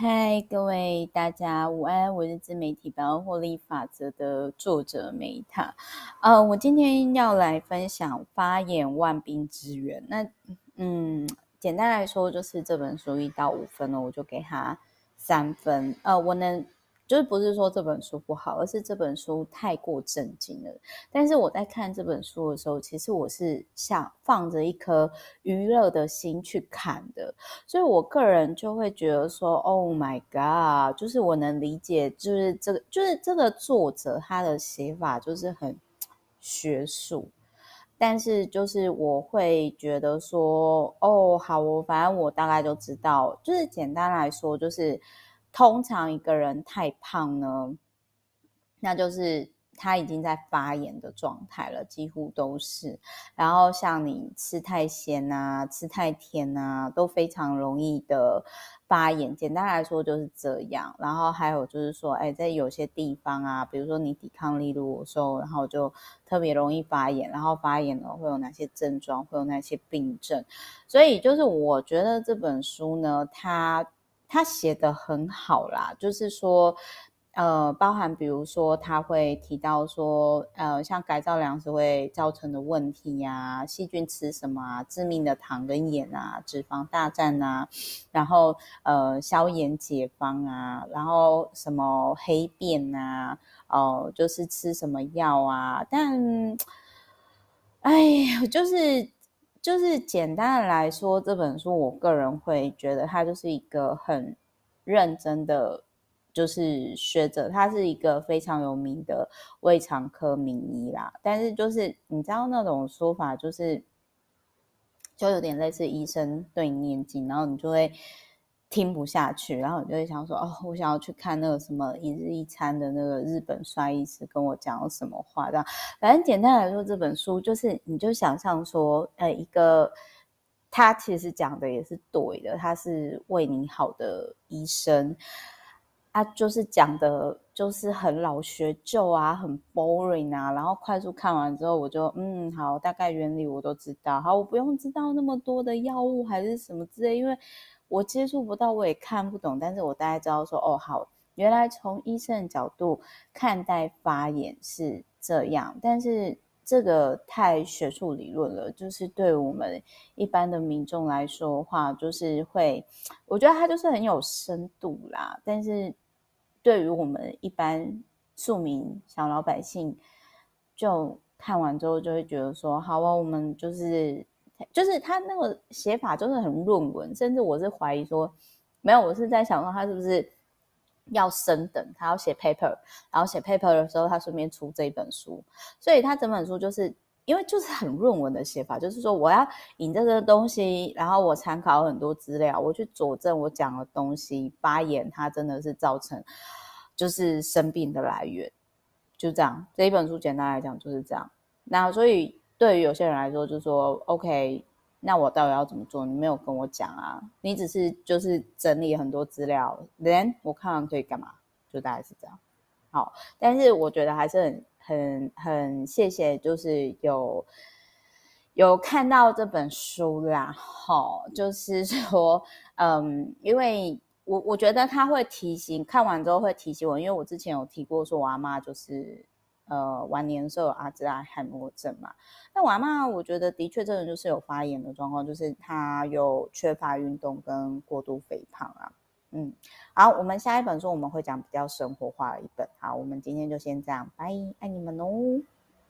嗨，各位大家午安，我是自媒体百万获利法则的作者梅塔。呃，我今天要来分享发言万兵之源。那嗯，简单来说，就是这本书一到五分呢，我就给他三分。呃，我能。就是不是说这本书不好，而是这本书太过震惊了。但是我在看这本书的时候，其实我是想放着一颗娱乐的心去看的，所以我个人就会觉得说，Oh my God！就是我能理解，就是这个，就是这个作者他的写法就是很学术，但是就是我会觉得说，哦，好，我反正我大概就知道，就是简单来说，就是。通常一个人太胖呢，那就是他已经在发炎的状态了，几乎都是。然后像你吃太咸啊、吃太甜啊，都非常容易的发炎。简单来说就是这样。然后还有就是说，哎，在有些地方啊，比如说你抵抗力弱的时候，然后就特别容易发炎。然后发炎呢，会有哪些症状？会有哪些病症？所以就是我觉得这本书呢，它。他写得很好啦，就是说，呃，包含比如说他会提到说，呃，像改造粮食会造成的问题呀、啊，细菌吃什么啊，致命的糖跟盐啊，脂肪大战啊，然后呃，消炎解方啊，然后什么黑便啊，哦、就是吃什么药啊，但，哎呀，就是。就是简单的来说，这本书我个人会觉得它就是一个很认真的，就是学者，他是一个非常有名的胃肠科名医啦。但是就是你知道那种说法，就是就有点类似医生对你念经，然后你就会。听不下去，然后你就会想说：“哦，我想要去看那个什么一日一餐的那个日本帅医师跟我讲了什么话。”这样，反正简单来说，这本书就是你就想象说，呃，一个他其实讲的也是对的，他是为你好的医生，他就是讲的就是很老学旧啊，很 boring 啊。然后快速看完之后，我就嗯，好，大概原理我都知道，好，我不用知道那么多的药物还是什么之类，因为。我接触不到，我也看不懂，但是我大概知道说，哦，好，原来从医生的角度看待发炎是这样，但是这个太学术理论了，就是对我们一般的民众来说的话，就是会，我觉得它就是很有深度啦，但是对于我们一般庶民小老百姓，就看完之后就会觉得说，好啊，我们就是。就是他那个写法就是很论文，甚至我是怀疑说，没有，我是在想说他是不是要升等，他要写 paper，然后写 paper 的时候他顺便出这一本书，所以他整本书就是因为就是很论文的写法，就是说我要引这个东西，然后我参考很多资料，我去佐证我讲的东西，发言它真的是造成就是生病的来源，就这样，这一本书简单来讲就是这样，那所以。对于有些人来说，就说 OK，那我到底要怎么做？你没有跟我讲啊，你只是就是整理很多资料，then 我看完可以干嘛？就大概是这样。好，但是我觉得还是很很很谢谢，就是有有看到这本书啦。好，就是说，嗯，因为我我觉得他会提醒，看完之后会提醒我，因为我之前有提过，说我阿妈就是。呃，晚年的时候有阿兹海默症嘛？那我阿妈，我觉得的确真的就是有发炎的状况，就是她有缺乏运动跟过度肥胖啊。嗯，好，我们下一本书我们会讲比较生活化的一本。好，我们今天就先这样，拜，爱你们哦。